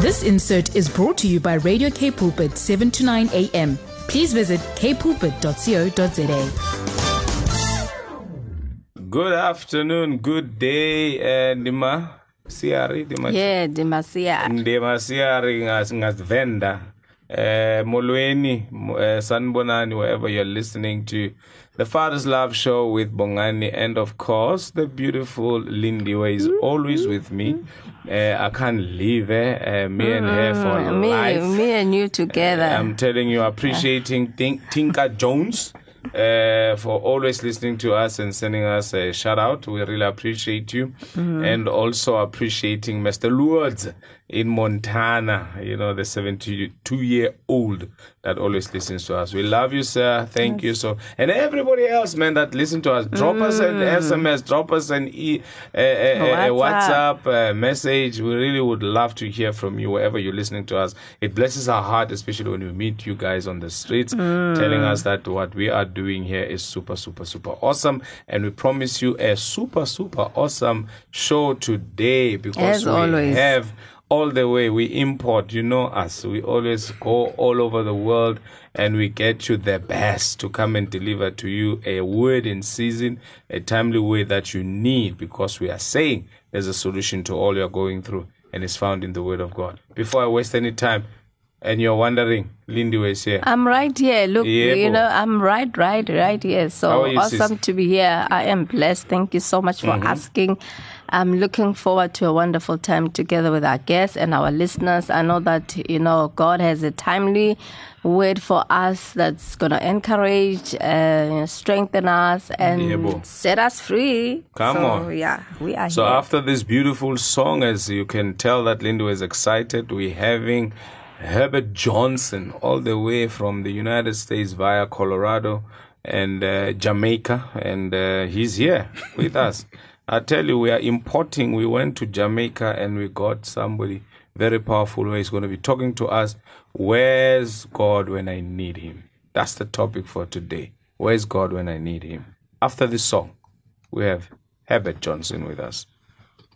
This insert is brought to you by Radio K Pulpit 7 to 9 a.m. Please visit kpulpit.co.za. Good afternoon, good day, uh, Dima Siari, Dima Yeah, Demacia. Dima Siari ngas ngas venda. Uh, Molweni, uh, Sanibonani, wherever you're listening to the Father's Love Show with Bongani, and of course, the beautiful Lindy is always with me. Uh, I can't leave eh? uh, me and her for Mm, Me, life. me and you together. I'm telling you, appreciating Tink, Tinka Jones uh, for always listening to us and sending us a shout out. We really appreciate you. And also appreciating Mr. Lourdes in Montana, you know, the 72 year old that always listens to us. We love you, sir. Thank you so. And everybody else, man, that listen to us, drop us an SMS, drop us an e, uh, uh, uh, WhatsApp. WhatsApp message. We really would love to hear from you wherever you're listening to us. It blesses our heart, especially when we meet you guys on the streets, telling us that what we are doing here is super, super, super awesome. And we promise you a super, super awesome show today because As we always. have all the way we import you know us we always go all over the world and we get you the best to come and deliver to you a word in season a timely way that you need because we are saying there's a solution to all you're going through and it's found in the word of god before i waste any time and you're wondering lindy was here I'm right here. Look, Yeah, you know, I'm right, right, right here. So you, sis? awesome to be here. I am blessed. Thank you so much for Mm-hmm. asking. I'm looking forward to a wonderful time together with our guests and our listeners. I know that, you know, God has a timely word for us that's going to encourage, uh, strengthen us, and set us free. Come So, on. Yeah, we are So here. after this beautiful song, as you can tell that Linda is excited, we're having Herbert Johnson all the way from the United States via Colorado and uh, Jamaica, and uh, he's here with us. I tell you, we are importing. We went to Jamaica and we got somebody very powerful who is going to be talking to us. Where's God when I need Him? That's the topic for today. Where's God when I need Him? After this song, we have Herbert Johnson with us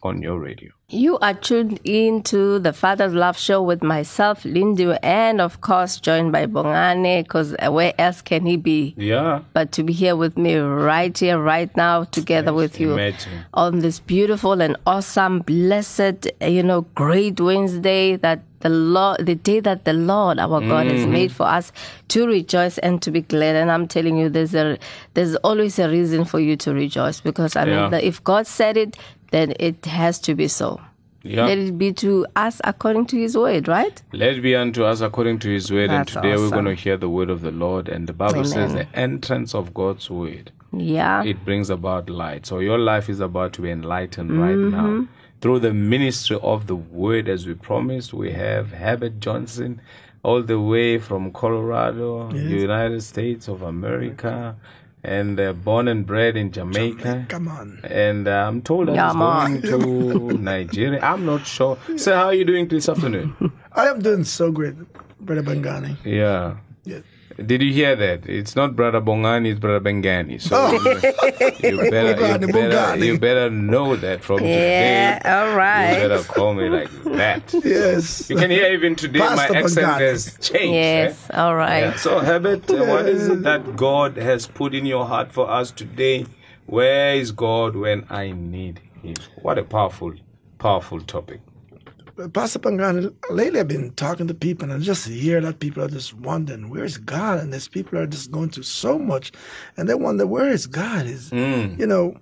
on your radio. You are tuned in to the Father's Love Show with myself, Lindu, and of course joined by Bongani, because where else can he be? Yeah. But to be here with me right here, right now, together with you Imagine. on this beautiful and awesome, blessed, you know, great Wednesday that the Lord, the day that the Lord, our God, has Mm-hmm. made for us to rejoice and to be glad. And I'm telling you, there's a, there's always a reason for you to rejoice because I Yeah. mean, the, if God said it, then it has to be so. Yeah. Let it be to us according to His word, right? Let it be unto us according to his word. That's and today we're going to hear the word of the Lord. And the Bible says the entrance of God's word, Yeah. it brings about light. So your life is about to be enlightened right Mm-hmm. now. Through the ministry of the word, as we promised, we have Herbert Johnson all the way from Colorado, United States of America, and uh, born and bred in Jamaica. Come on. And uh, I'm told that Yeah, he's going to Nigeria. I'm not sure. So, how are you doing this afternoon? I am doing so great, Brother Bangani. Yeah. Yeah. Did you hear that? It's not Brother Bongani, it's Brother Bengani. So you, you better, you, better, you better know that from Yeah, today. all You better call me like that. Yes. You can hear even today my accent Bongani. has changed. Yes, eh? all right. Yeah. So Herbert, uh, what is it that God has put in your heart for us today? Where is God when I need Him? What a powerful, powerful topic. Pastor Pangani, lately I've been talking to people and I just hear that people are just wondering, where's God? And these people are just going through so much and they wonder, where is God? Is Mm. You know,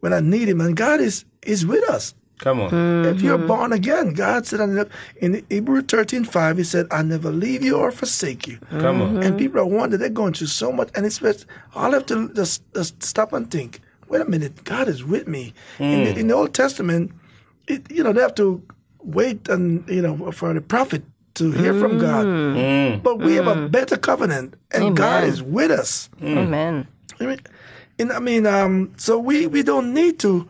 when I need Him, and God is, is with us. Come on. If you're Mm-hmm. born again, God said in- in Hebrew 13 5, He said, I never leave you or forsake you. Come on. And people are wondering, they're going through so much. And it's just, all I have to just, just stop and think, wait a minute, God is with me. In, Mm. the, in the Old Testament, it, you know, they have to wait and, you know, for the prophet to hear from God. Mm. But we have a better covenant, and God is with us. Amen. I mean, and I mean, um, so we, we don't need to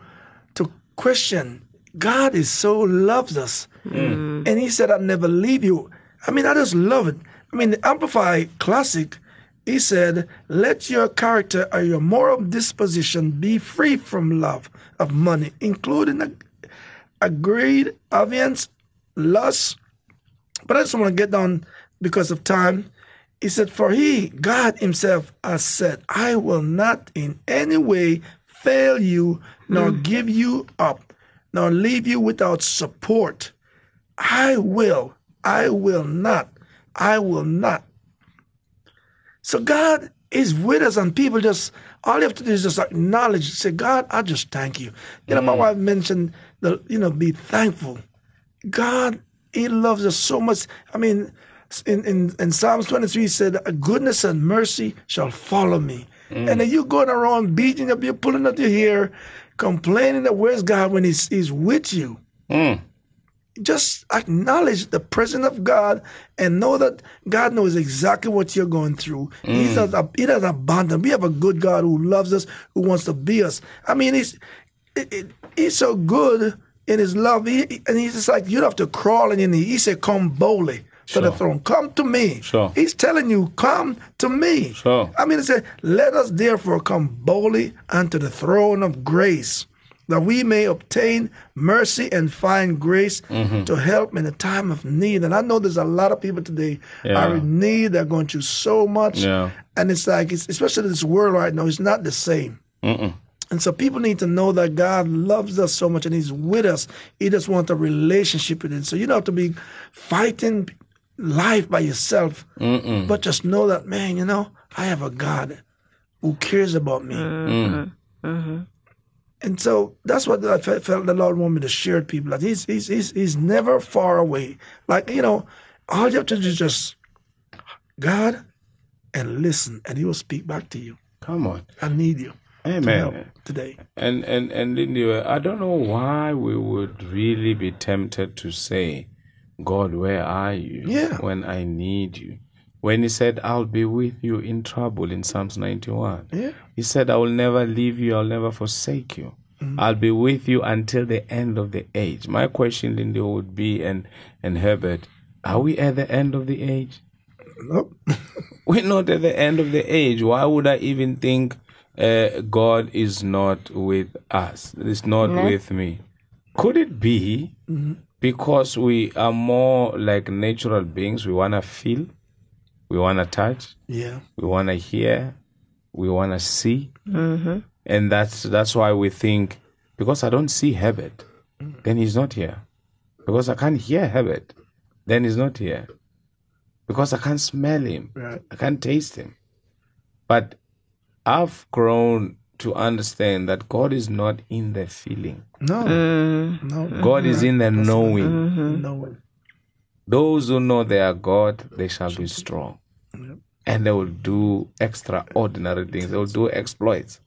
to question. God is so loves us, and He said, "I'll never leave you." I mean, I just love it. I mean, the Amplified Classic, he said, "Let your character or your moral disposition be free from love of money, including a, a greed, avarice, lust, But I just want to get down because of time. He said, For he, God himself, has said, I will not in any way fail you, nor hmm. give you up, nor leave you without support. I will, I will not, I will not. So God is with us, and people just all you have to do is just acknowledge, say, God, I just thank you. You know, my mm. wife mentioned the, you know, be thankful. God, He loves us so much. I mean, in, in, in Psalms 23, he said, goodness and mercy shall follow me. Mm. And then you going around beating up, you're pulling up your hair, complaining that where's God when He's, he's with you. Mm. Just acknowledge the presence of God and know that God knows exactly what you're going through. He's mm. a, he does abundant. We have a good God who loves us, who wants to be us. I mean, he's it, it, he's so good in his love, he, and he's just like you don't have to crawl in. He, he said, "Come boldly to the throne. Come to me." Sure. He's telling you, "Come to me." Sure. I mean, it said, "Let us therefore come boldly unto the throne of grace." That we may obtain mercy and find grace Mm-hmm. to help in a time of need. And I know there's a lot of people today Yeah. are in need. They're going through so much. Yeah. And it's like, it's, especially this world right now, it's not the same. And so people need to know that God loves us so much and He's with us. He just wants a relationship with us. So you don't have to be fighting life by yourself, but just know that, man, you know, I have a God who cares about me. And so that's what I felt the Lord wanted me to share with people. That he's, he's, he's, he's never far away. Like, you know, all you have to do is just God and listen, and He will speak back to you. Come on. I need you to Amen. help today. And and and Lindy, I don't know why we would really be tempted to say, "God, where are you?" Yeah. When I need you. When He said, "I'll be with you in trouble" in Psalms ninety-one. Yeah. He said, "I will never leave you. I'll never forsake you. I'll be with you until the end of the age." My question, Lindy, would be, and and Herbert, are we at the end of the age? Nope. We're not at the end of the age. Why would I even think uh, God is not with us? Is not with me? Could it be because we are more like natural beings? We want to feel, we want to touch, Yeah. we want to hear, we want to see, mm-hmm. and that's that's why we think because I don't see Herbert, then he's not here. Because I can't hear Herbert, then he's not here. Because I can't smell him, Right. I can't taste him. But I've grown to understand that God is not in the feeling. No. Mm-hmm. No. God is in the knowing. Mm-hmm. No. Those who know they are God, they shall be strong. And they will do extraordinary things. They will do exploits.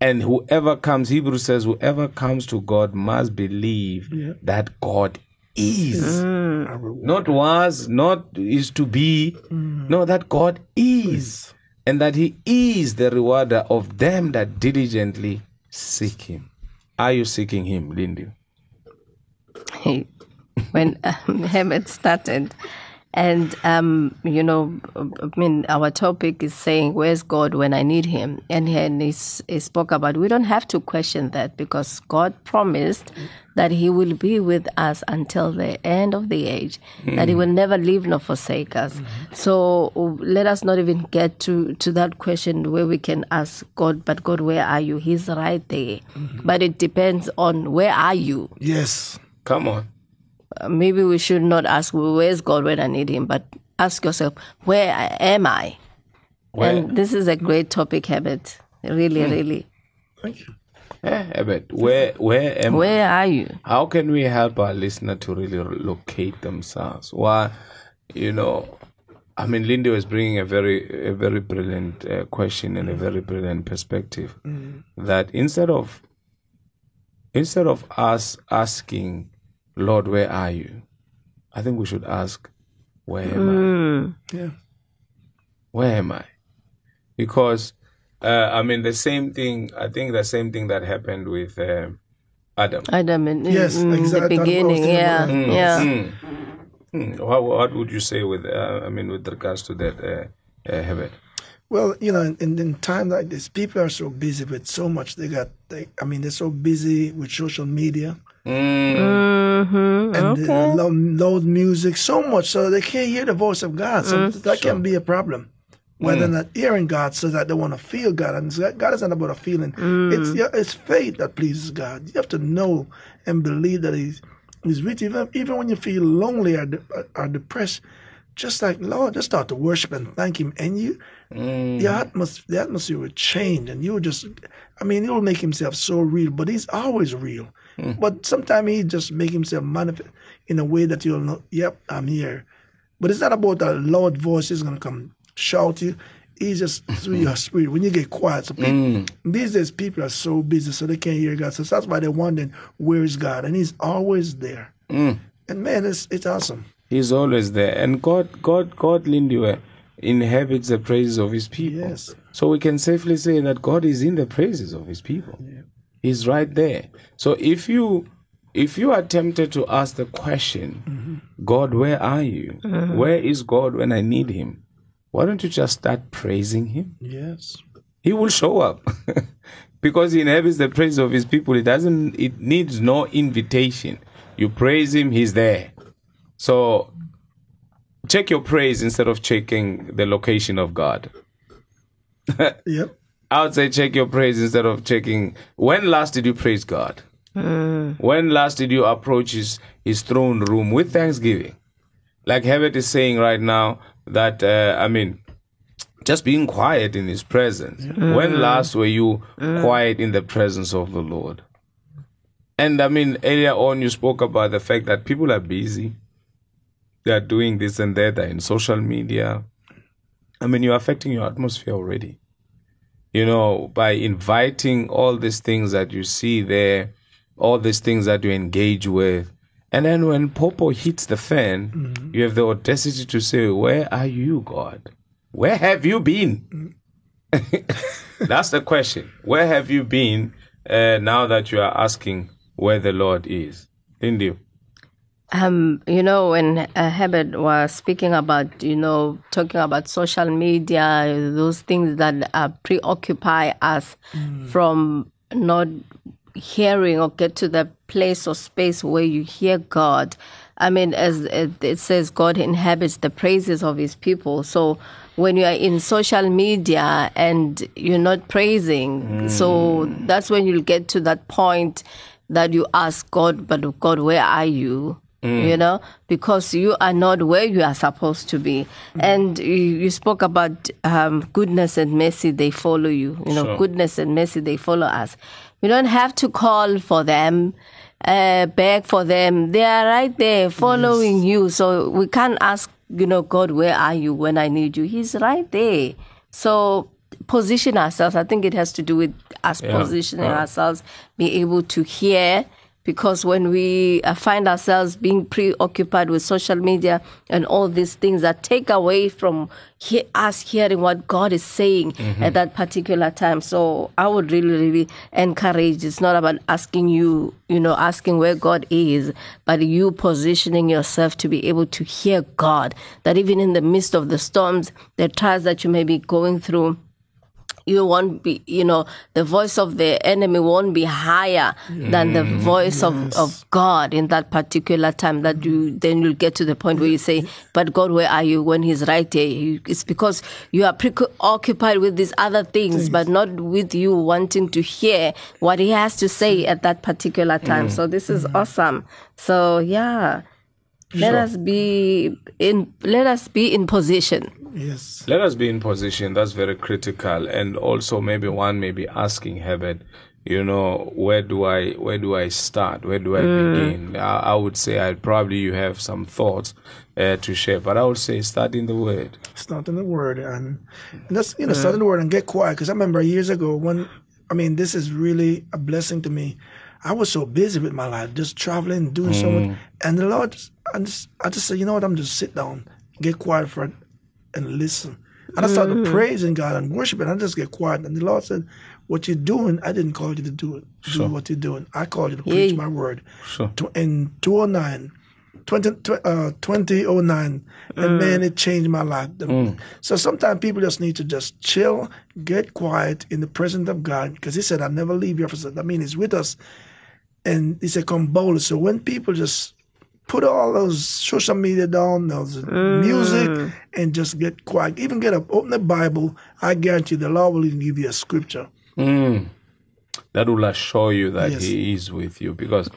And whoever comes, Hebrew says, whoever comes to God must believe that God is. Mm. Not was, not is to be. No, that God is. And that He is the rewarder of them that diligently seek Him. Are you seeking Him, Lindy? Hey, when um, started, and um, you know, I mean, our topic is saying, "Where's God when I need Him?" And he, and he, spoke about we don't have to question that because God promised that He will be with us until the end of the age, that He will never leave nor forsake us. So let us not even get to to that question where we can ask God, "But God, where are you?" He's right there, but it depends on where are you Yes. Come on. Maybe we should not ask where's God when I need Him, but ask yourself, where am I? Where? And this is a great topic, Herbert. Really, hmm. really. Thank you. Eh. Herbert, where where am I? Where are you? How can we help our listener to really locate themselves? Why, you know, I mean, Lindy was bringing a very a very brilliant uh, question and a hmm. very brilliant perspective. Hmm. That instead of instead of us asking, Lord, where are you? I think we should ask, where am I? Yeah. where am I? Because uh, I mean the same thing. I think the same thing that happened with uh, Adam. Adam, in, in- Yes, in exactly. the beginning, yeah, about that. yeah. Hmm. What, what would you say with uh, I mean with regards to that, uh, uh, Herbert? Well, you know, in, in, in time like this, people are so busy with so much. They got, they, I mean, they're so busy with social media, Mm. Mm-hmm, and and uh, loud, loud music so much so they can't hear the voice of God. So mm. that can be a problem. When they're mm. not hearing God, so that they want to feel God, and God is not about a feeling. It's yeah, it's faith that pleases God. You have to know and believe that He's He's with you. Even, even when you feel lonely or, de- or depressed, just like Lord, just start to worship and thank Him, and you, the atmosphere, the atmosphere will change, and you will just, I mean, He will make Himself so real, but He's always real. Hmm. But sometimes He just make Himself manifest in a way that you'll know, yep, I'm here. But it's not about a loud voice is gonna come shout you. He's just through your spirit. When you get quiet, so people, hmm. these days people are so busy, so they can't hear God. So that's why they're wondering where is God, and He's always there. Hmm. And man, it's it's awesome. He's always there. And God, God, God, Lindiwe, uh, inhabits the praises of his people. Yes. So we can safely say that God is in the praises of his people. He's right there. So if you if you are tempted to ask the question, God, where are you? Uh-huh. Where is God when I need him? Why don't you just start praising him? Yes. He will show up. because he inhabits the praise of his people. It doesn't it needs no invitation. You praise him, he's there. So check your praise instead of checking the location of God. Yep. I would say check your praise instead of checking when last did you praise God? Uh. When last did you approach his, his throne room with thanksgiving? Like Herbert is saying right now that uh, I mean just being quiet in his presence. Uh. When last were you uh. quiet in the presence of the Lord? And I mean, earlier on, you spoke about the fact that people are busy. They are doing this and that. They're in social media. I mean, you're affecting your atmosphere already. You know, by inviting all these things that you see there, all these things that you engage with. And then when Popo hits the fan, you have the audacity to say, Where are you, God? Where have you been? That's the question. Where have you been uh, now that you are asking where the Lord is? India. Um, you know, when uh, Herbert was speaking about, you know, talking about social media, those things that uh, preoccupy us from not hearing or get to the place or space where you hear God. I mean, as it it says, God inhabits the praises of his people. So when you are in social media and you're not praising, so that's when you'll get to that point that you ask God, but God, where are you? You know, because you are not where you are supposed to be. And you, you spoke about um, goodness and mercy, they follow you. You know, Sure. goodness and mercy, they follow us. We don't have to call for them, uh, beg for them. They are right there following you. So we can't ask, you know, God, where are you when I need you? He's right there. So position ourselves. I think it has to do with us Yeah. positioning Yeah. ourselves, be able to hear. Because when we uh, find ourselves being preoccupied with social media and all these things that take away from he- us hearing what God is saying at that particular time. So I would really, really encourage. It's not about asking you, you know, asking where God is, but you positioning yourself to be able to hear God. That even in the midst of the storms, the trials that you may be going through, you won't be, you know, the voice of the enemy won't be higher than the mm, voice of, of God in that particular time. That you then you'll get to the point where you say, "But God, where are you?" When He's right there, You- it's because you are preoccupied with these other things, but not with you wanting to hear what He has to say at that particular time. Mm. So this is mm. awesome. So yeah, let us be in. Let us be in position. Yes. Let us be in position. That's very critical. And also, maybe one may be asking Herbert, you know, where do I where do I start? Where do I mm. begin? I, I would say I probably you have some thoughts uh, to share, but I would say start in the Word. Start in the word and, and that's you know mm. start in the word and get quiet because I remember years ago when I mean this is really a blessing to me. I was so busy with my life, just traveling, doing so much, mm. and the Lord, just, I just I just said, you know what, I'm just sit down, get quiet for it, and listen. And I started mm-hmm. praising God and worshiping. I just get quiet, and the Lord said, "What you're doing, I didn't call you to do it. Do what you're doing. I called you to preach Yay. my word." Sure. In 2009, 20, uh, 2009, and mm. man, it changed my life. The- mm. So sometimes people just need to just chill, get quiet in the presence of God, because He said, "I never leave you." I mean, He's with us, and He said, "Come boldly." So when people just put all those social media down, those music, mm. and just get quiet. Even get up, open the Bible. I guarantee the Lord will even give you a scripture. Mm. that will assure you that Yes. he is with you because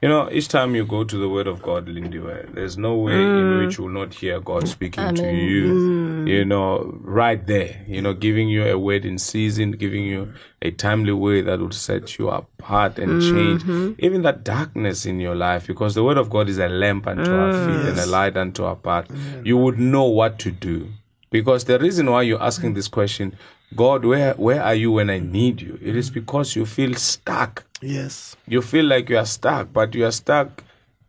you know each time you go to the word of god lindy where there's no way in mm. which you will not hear god speaking to you mm. you know right there you know giving you a word in season giving you a timely way that would set you apart and change mm-hmm. even that darkness in your life because the word of god is a lamp unto our mm. feet and a light unto our path. You would know what to do because the reason why you're asking this question, God, where where are you when I need you? It is because you feel stuck. Yes. You feel like you are stuck, but you are stuck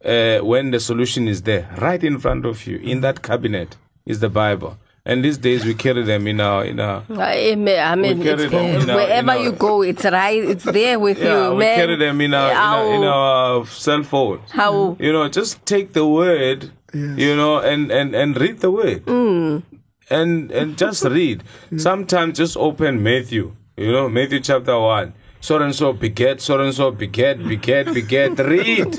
uh, when the solution is there, right in front of you. In that cabinet is the Bible. And these days we carry them in our in our I mean, I mean, it's, them our- wherever our- you go, it's right. It's there with yeah, you, we man. carry them in our in our, in our cell phone. How? You know, just take the word, Yes. you know, and, and, and read the word. And and just read. Sometimes just open Matthew, you know, Matthew chapter 1. So and so beget, so and so beget, beget, beget. Read.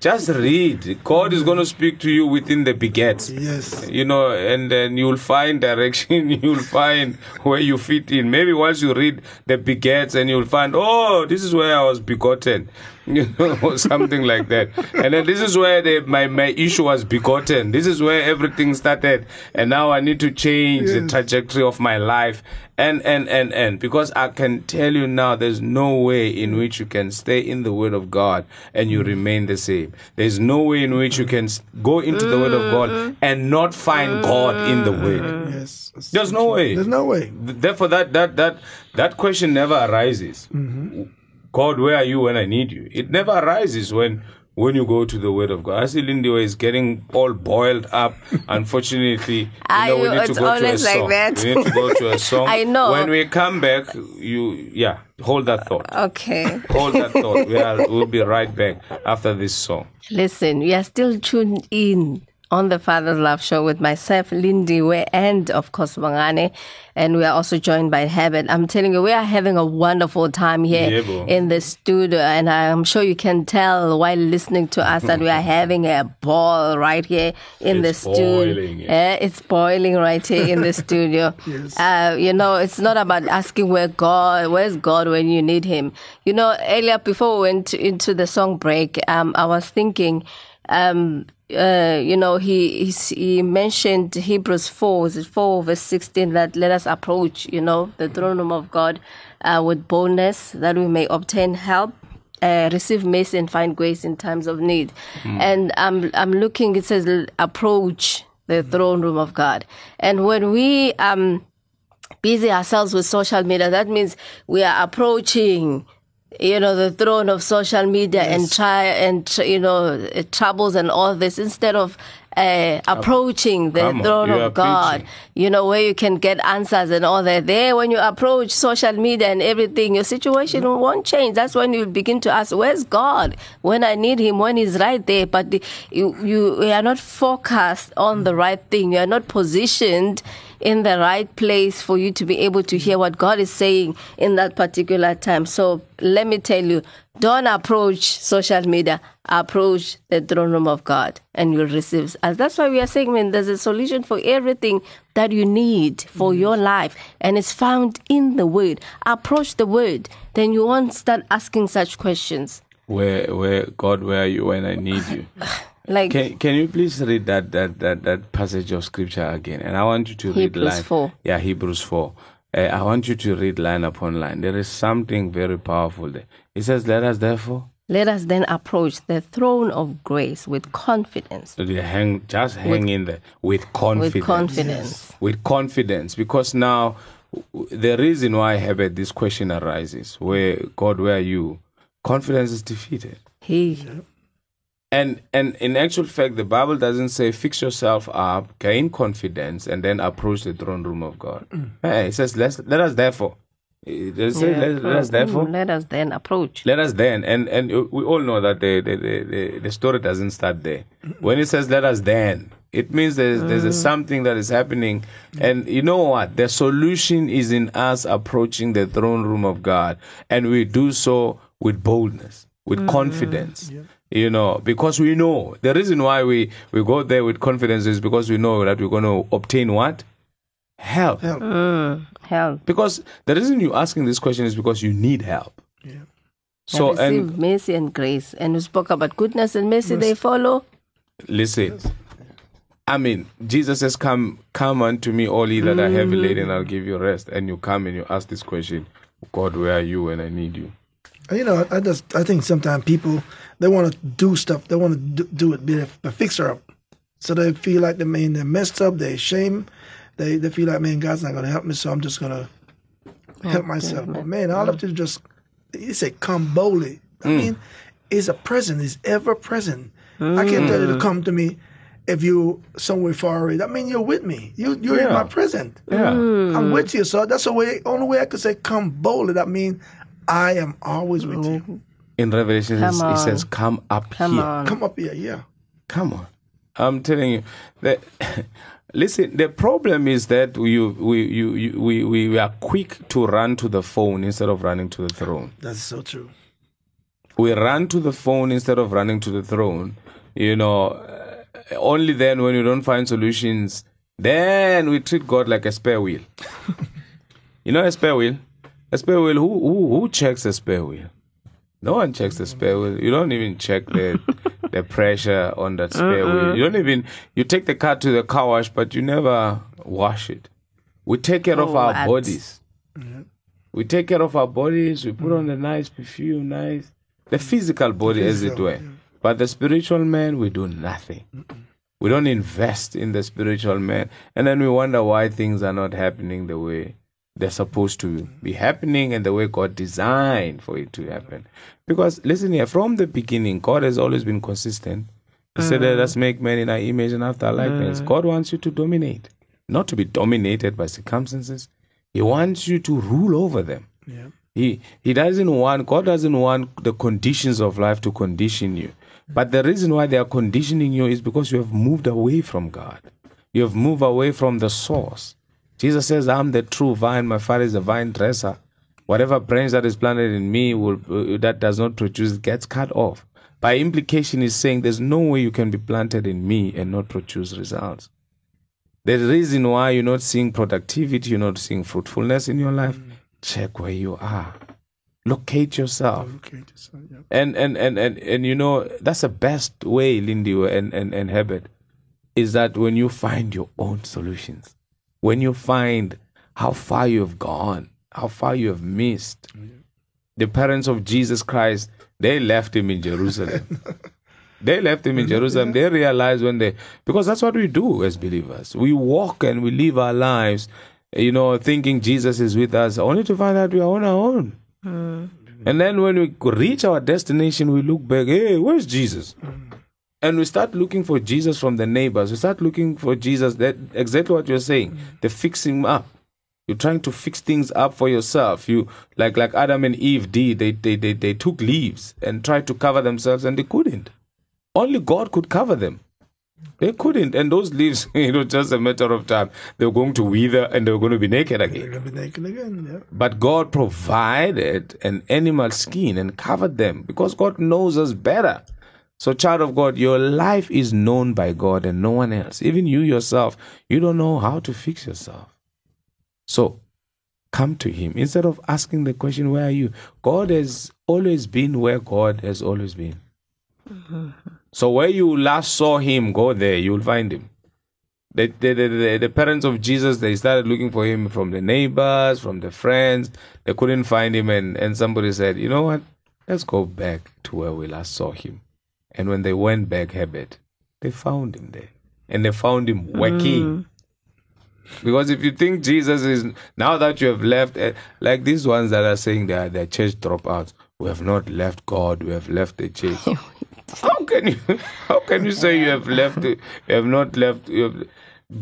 Just read. God is going to speak to you within the begets Yes. you know, and then you'll find direction, you'll find where you fit in. Maybe once you read the begets and you'll find, oh, this is where I was begotten, you know, or something like that. And then this is where the, my, my issue was begotten. This is where everything started. And now I need to change the trajectory of my life. And, and, and, and, because I can tell you now, there's no way in which you can stay in the Word of God and you remain the same. There's no way in which you can go into the Word of God and not find God in the Word. Mm-hmm. Yes. That's There's no way. There's no way. Therefore, that that that that question never arises. Mm-hmm. God, where are you when I need you? It never arises when when you go to the Word of God. I see Lindy is getting all boiled up. Unfortunately, you I- know, we need to go to a always like that. We need to go to a song. I know. When we come back, you yeah, hold that thought. Okay. Hold that thought. We are, we'll be right back after this song. Listen, we are still tuned in on the Father's Love Show with myself, Lindiwe, and of course, Mangane. And we are also joined by Heaven. I'm telling you, we are having a wonderful time here Yeah, in the studio. And I'm sure you can tell while listening to us that we are having a ball right here in It's the studio. boiling, yeah. Eh, it's boiling right here in the studio. Yes. Uh, you know, it's not about asking where God, where's God when you need Him. You know, earlier before we went into the song break, um, I was thinking, um, uh, you know, he he mentioned Hebrews four, was it four verse sixteen that let us approach, you know, the throne room of God uh, with boldness that we may obtain help uh, receive mercy and find grace in times of need. And I'm I'm looking. It says approach the throne room of God. And when we um busy ourselves with social media, that means we are approaching. You know the throne of social media and try and you know uh, troubles and all this instead of uh, approaching the Come throne of God preaching. you know, where you can get answers and all that. There, when you approach social media and everything, your situation won't change. That's when you begin to ask, where's God? When I need Him, when He's right there. But the, you, you you are not focused on the right thing. You are not positioned in the right place for you to be able to hear what God is saying in that particular time. So let me tell you, don't approach social media. Approach the throne room of God and you'll receive. As that's why we are saying, man, there's a solution for everything that you need for your life, and it's found in the Word. Approach the Word, then you won't start asking such questions. Where where God, where are you when I need you? Like Can Can you please read that that that that passage of scripture again? And I want you to read Hebrews line 4. Yeah, Hebrews four. Uh, I want you to read line upon line. There is something very powerful there. It says, "Let us therefore." let us then approach the throne of grace with confidence. Hang, just hang in there with confidence. With confidence. With confidence, because now the reason why Herbert this question arises, where God, where are you? Confidence is defeated. He And and in actual fact, the Bible doesn't say fix yourself up, gain confidence, and then approach the throne room of God. Hmm. Hey, it says let's let us therefore. It does say let, let us hmm. therefore. let us then approach. Let us then, and and we all know that the the, the, the, story doesn't start there. When it says let us then, it means there's there's a hmm. something that is happening, and you know what? The solution is in us approaching the throne room of God, and we do so with boldness, with mm. confidence. You know, because we know the reason why we, we go there with confidence is because we know that we're going to obtain what? Help. Help. Mm. Help. Because the reason you're asking this question is because you need help. Yeah. So, receive and mercy and grace. And we spoke about goodness and mercy, they follow. listen, I mean, Jesus says, Come, come unto me, all ye that are heavy mm. laden, I'll give you rest. And you come and you ask this question God, where are you when I need you? And, You know, I just I think sometimes people they want to do stuff. They want to do, do it, be a, a fixer up. So they feel like they mean they're messed up. they're ashamed. They they feel like man, God's not going to help me, so I'm just going to oh, help myself. But man, all mm. I have to do just he said, come boldly. I mean, it's a present. It's ever present. I can't tell you to mm. come to me if you somewhere far away. That means you're with me. You you're in my present. Yeah. I'm with mm. you. So that's the way only way I could say come boldly. That means I am always with you. In Revelation, Come it says. Come up Come here. on. Come up here, yeah. Come on. I'm telling you that listen, the problem is that we we you, you, we, we we are quick to run to the phone instead of running to the throne. That's so true. We run to the phone instead of running to the throne. You know, uh, only then when you don't find solutions, then we treat God like a spare wheel. you know a spare wheel? A spare wheel who who who checks a spare wheel? No one checks the spare wheel. You don't even check the the pressure on that spare uh-uh. wheel. You don't even you take the car to the car wash, but you never wash it. We take care of oh, our What? bodies. We take care of our bodies. We put on the mm. nice perfume, nice the physical body, as it Physical, were. yeah. But the spiritual man, we do nothing. We don't invest in the spiritual man, and then we wonder why things are not happening the way they're supposed to be happening and the way God designed for it to happen. Because listen here, from the beginning, God has always been consistent. He said, Let us make man in our image and after our likeness. Mm. God wants you to dominate, not to be dominated by circumstances. He wants you to rule over them. Yeah. He he doesn't want God doesn't want the conditions of life to condition you. But the reason why they are conditioning you is because you have moved away from God. You have moved away from the source. Jesus says, "I'm the true vine. My Father is the vine dresser. Whatever branch that is planted in me will uh, that does not produce gets cut off." By implication, he's saying there's no way you can be planted in me and not produce results. The reason why you're not seeing productivity, you're not seeing fruitfulness in your life, check where you are. Locate yourself. Uh, yeah. And and, and, and and you know, that's the best way, Lindy and, and, and Herbert, is that when you find your own solutions, when you find how far you have gone, how far you have missed. Mm-hmm. The parents of Jesus Christ, they left him in Jerusalem. They left him in Jerusalem. They realized when they, because that's what we do as believers. We walk and we live our lives, you know, thinking Jesus is with us, only to find out we are on our own. Mm. And then when we reach our destination, we look back, hey, where's Jesus? Mm. And we start looking for Jesus from the neighbors. We start looking for Jesus. That exactly what you're saying. Mm. They fix him up. You're trying to fix things up for yourself. You like like Adam and Eve did. They they they, they took leaves and tried to cover themselves, and they couldn't. Only God could cover them. They couldn't, and those leaves, you know, just a matter of time, they were going to wither and they were going to be naked They're again. be naked again. Yeah. But God provided an animal skin and covered them because God knows us better. So, child of God, your life is known by God and no one else. Even you yourself, you don't know how to fix yourself. So, come to Him instead of asking the question, Where are you? God has always been where God has always been. Mm-hmm. So, where you last saw Him, go there, you'll find Him. The, the, the, the, the parents of Jesus, they started looking for him from the neighbors, from the friends. They couldn't find him, and, and somebody said, You know what? Let's go back to where we last saw him. And when they went back, Herbert, they found him there. And they found him working. Because if you think Jesus is, now that you have left, eh, like these ones that are saying they are, church dropouts, we have not left God, we have left the church. How can you how can you say you have left you have not left you have,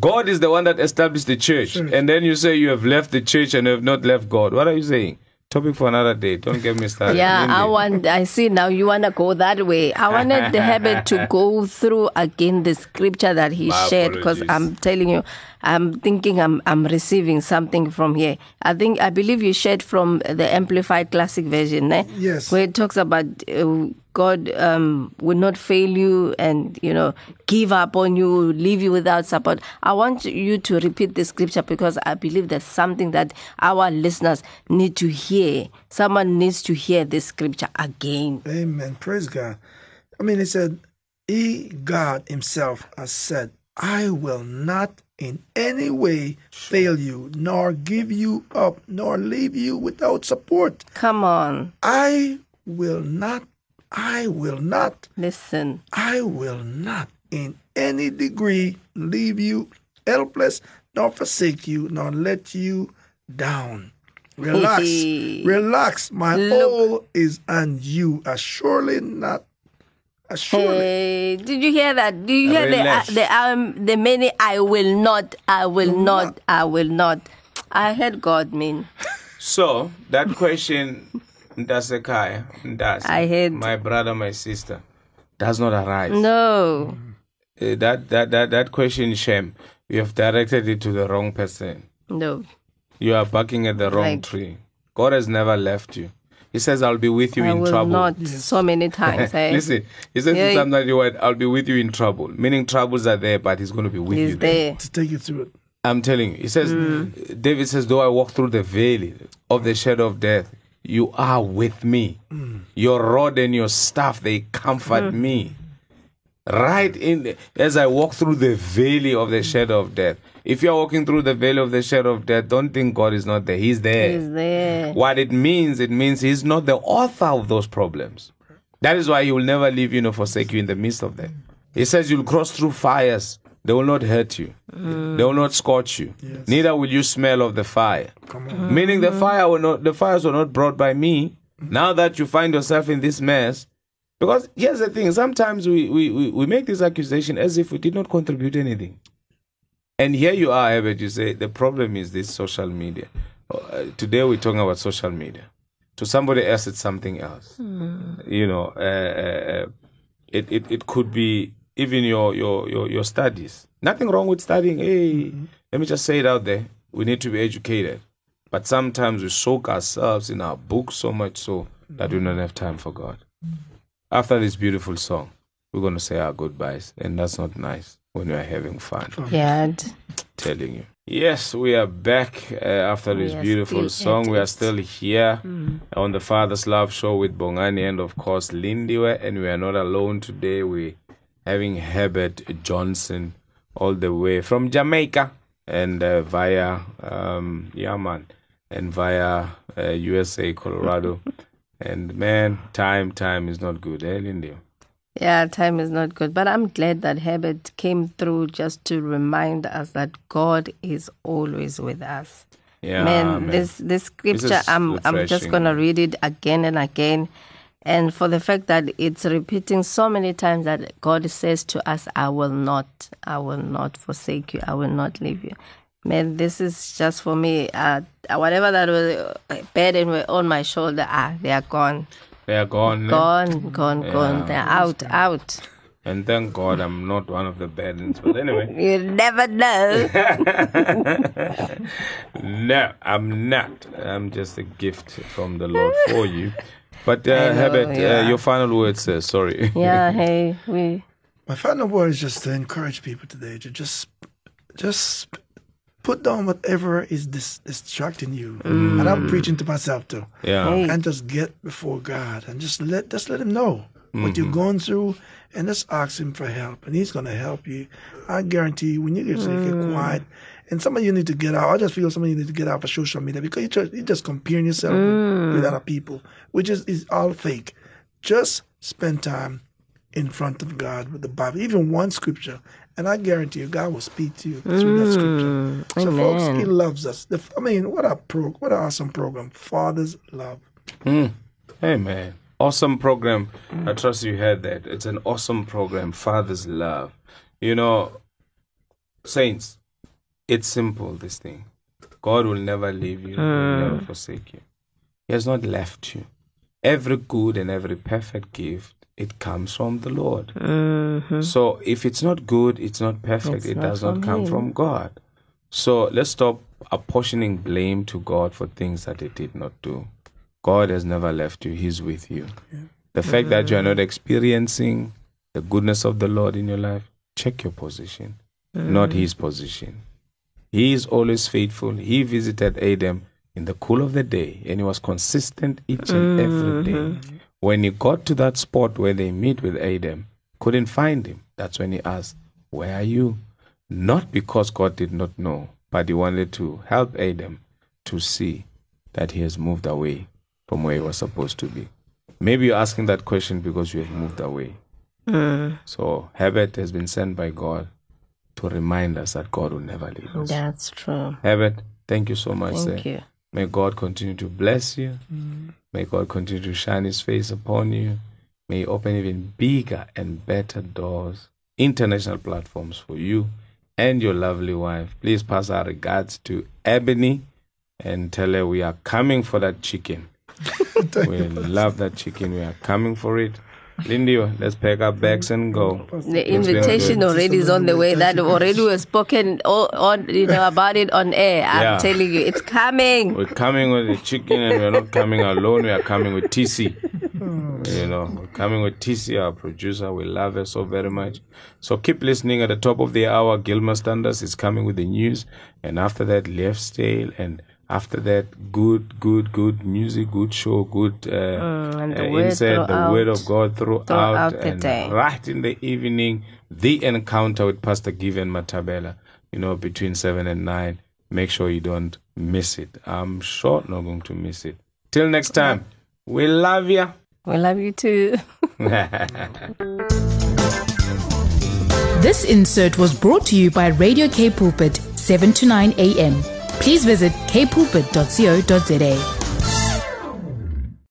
God is the one that established the church and then you say you have left the church and you have not left God. What are you saying? Topic for another day. Don't get me started. Yeah, I want. I see now. You wanna go that way. I wanted the habit to go through again the scripture that he My shared because. I'm telling you, I'm thinking I'm I'm receiving something from here. I think I believe you shared from the Amplified Classic version, eh? Yes. where it talks about uh, God um, will not fail you and, you know, give up on you, leave you without support. I want you to repeat the scripture because I believe there's something that our listeners need to hear. Someone needs to hear this scripture again. Amen. Praise God. I mean, he said, He, God Himself, has said, I will not in any way fail you, nor give you up, nor leave you without support. Come on, I will not, I will not, listen. I will not in any degree leave you helpless, nor forsake you, nor let you down. Relax, relax. My Look. all is on you. As surely not, as surely. Hey, did you hear that? Do you hear the, uh, Relax. the um the many I will not, I will not, I will not. I heard God mean. So that question, Ndasekai, Ndas, I heard- my brother, my sister, does not arise. No. Uh, that that that that question, Shem, you have directed it to the wrong person. No. You are barking at the wrong Right. tree. God has never left you. He says, "I'll be with you I in will trouble." not so many times. eh? Listen, he says Yeah. in Psalm 91, "I'll be with you in trouble," meaning troubles are there, but He's going to be with you He's there. there. To take you through it. I'm telling you. He says, Mm. David says, though I walk through the valley of the shadow of death, you are with me. Your rod and your staff, they comfort Mm. me. Right in the, as I walk through the valley of the shadow of death. If you're walking through the valley of the shadow of death, don't think God is not there. He's there. He's there. What it means, it means He's not the author of those problems. That is why He will never leave you nor forsake you in the midst of them. He says you'll cross through fires, they will not hurt you, mm. they will not scorch you, neither will you smell of the fire. Mm. Meaning the mm. fire will not, the fires were not brought by me. Now that you find yourself in this mess, because here's the thing: sometimes we, we, we, we make this accusation as if we did not contribute anything. And here you are, Herbert, you say the problem is this social media. Uh, today we're talking about social media. To somebody else, it's something else. You know, uh, uh, it, it, it could be even your, your, your, your studies. Nothing wrong with studying. Hey, let me just say it out there. We need to be educated. But sometimes we soak ourselves in our books so much so that we don't have time for God. After this beautiful song, we're going to say our goodbyes. And that's not nice when we are having fun Yeah. telling you. Yes, we are back uh, after this are beautiful song. at We are still here on the Father's Love Show with Bongani and, of course, Lindiwe. And we are not alone today. We're having Herbert Johnson all the way from Jamaica and uh, via um, Yaman and via uh, USA, Colorado. and man, time, time is not good, eh, Lindy? Yeah, time is not good. But I'm glad that Herbert came through just to remind us that God is always with us. Yeah, man, this this scripture is I'm I'm just gonna read it again and again. And for the fact that it's repeating so many times that God says to us, I will not, I will not forsake you, I will not leave you. Man, this is just for me. Uh, whatever that was uh, burden were on my shoulder, ah, they are gone. They are gone. eh? Gone, gone, gone. They're out, out. And thank God I'm not one of the burdens. But anyway, You never know. no, I'm not. I'm just a gift from the Lord for you. But uh, I know, Herbert, yeah. uh, your final words, sir. Sorry. yeah, hey, we. My final word is just to encourage people today to just, just put down whatever is dis- distracting you. Mm. And I'm preaching to myself too. yeah. Hey. And just get before God and just let just let Him know what you're mm-hmm. going through, and just ask Him for help, and He's gonna help you. I guarantee you, when you get, get mm. quiet. And some of you need to get out. I just feel some of you need to get out of social media because you just, you're just comparing yourself with, with other people, which is, is all fake. Just spend time in front of God with the Bible, even one scripture, and I guarantee you, God will speak to you through that scripture. Mm, so, folks. He loves us. The, I mean, what a pro, what an awesome program, Father's Love. Mm. Hey, man. Awesome program. I trust you heard that. It's an awesome program. Father's love. You know, saints, it's simple, this thing. God will never leave you, He will mm. never forsake you. He has not left you. Every good and every perfect gift, it comes from the Lord. Mm-hmm. So if it's not good, it's not perfect, It's it not does not come Him. from God. So let's stop apportioning blame to God for things that He did not do. God has never left you, He's with you. The fact that you are not mm-hmm. experiencing the goodness of the Lord in your life, check your position, not mm-hmm. his position. He is always faithful. He visited Adam in the cool of the day and he was consistent each and every day. When he got to that spot where they meet with Adam, couldn't find him. That's when he asked, Where are you? Not because God did not know, but he wanted to help Adam to see that he has moved away from where he was supposed to be. Maybe you're asking that question because you have moved away. Mm. So Herbert has been sent by God to remind us that God will never leave us. That's true. Herbert, thank you so much. Thank sir. you. May God continue to bless you. May God continue to shine his face upon you. May he open even bigger and better doors, international platforms for you and your lovely wife. Please pass our regards to Ebony and tell her we are coming for that chicken. we love that chicken. We are coming for it. Lindy, let's pack our bags and go. The invitation already is on the way. That already was spoken all, on you know about it on air. I'm Yeah. telling you, it's coming. We're coming with the chicken and we're not coming alone. We are coming with TC. Hmm. You know, we're coming with TC, our producer. We love her so very much. So keep listening. At the top of the hour, Gilmer Standards is coming with the news. And after that, Left Tale. And after that, good, good, good music, good show, good uh, and the uh, word the word of God throughout. throughout the and day. right in the evening, the encounter with Pastor Given Matabela, you know, between 7 and 9. Make sure you don't miss it. I'm sure not going to miss it. Till next time, we love you. We love you too. This insert was brought to you by Radio K Pulpit, 7 to 9 a.m. Please visit kpulpit.co.za.